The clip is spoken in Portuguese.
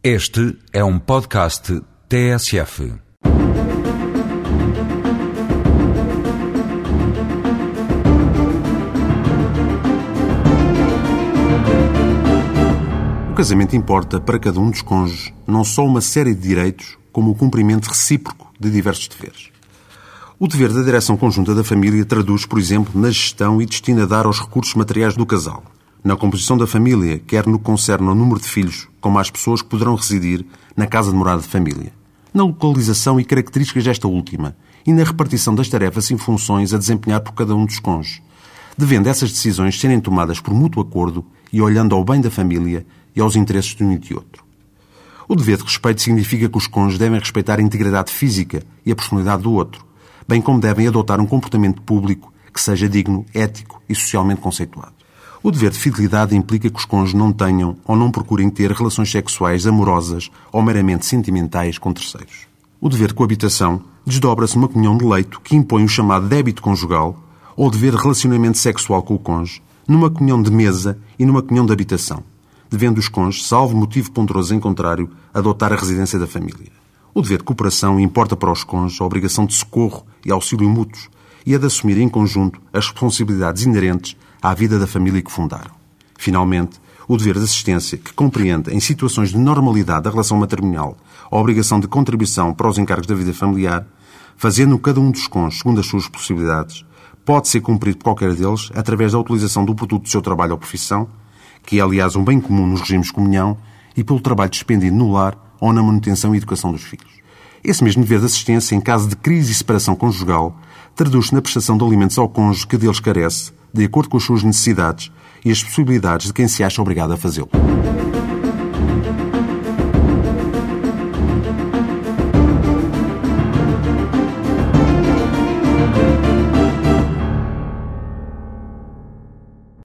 Este é um podcast TSF. O casamento importa para cada um dos cônjuges não só uma série de direitos, como o cumprimento recíproco de diversos deveres. O dever da direção conjunta da família traduz, por exemplo, na gestão e destina a dar aos recursos materiais do casal, na composição da família, quer no que concerne ao número de filhos, como às pessoas que poderão residir na casa de morada de família, na localização e características desta última e na repartição das tarefas e funções a desempenhar por cada um dos cônjuges, devendo essas decisões serem tomadas por mútuo acordo e olhando ao bem da família e aos interesses de um e de outro. O dever de respeito significa que os cônjuges devem respeitar a integridade física e a personalidade do outro, bem como devem adotar um comportamento público que seja digno, ético e socialmente conceituado. O dever de fidelidade implica que os cônjuges não tenham ou não procurem ter relações sexuais amorosas ou meramente sentimentais com terceiros. O dever de coabitação desdobra-se numa comunhão de leito que impõe o chamado débito conjugal ou dever de relacionamento sexual com o cônjuge, numa comunhão de mesa e numa comunhão de habitação, devendo os cônjuges, salvo motivo ponderoso em contrário, adotar a residência da família. O dever de cooperação importa para os cônjuges a obrigação de socorro e auxílio mútuos e a de assumir em conjunto as responsabilidades inerentes à vida da família que fundaram. Finalmente, o dever de assistência, que compreende, em situações de normalidade da relação matrimonial, a obrigação de contribuição para os encargos da vida familiar, fazendo cada um dos cônjuges segundo as suas possibilidades, pode ser cumprido por qualquer deles através da utilização do produto do seu trabalho ou profissão, que é, aliás, um bem comum nos regimes de comunhão, e pelo trabalho despendido no lar ou na manutenção e educação dos filhos. Esse mesmo dever de assistência, em caso de crise e separação conjugal, traduz-se na prestação de alimentos ao cônjuge que deles carece, de acordo com as suas necessidades e as possibilidades de quem se acha obrigado a fazê-lo.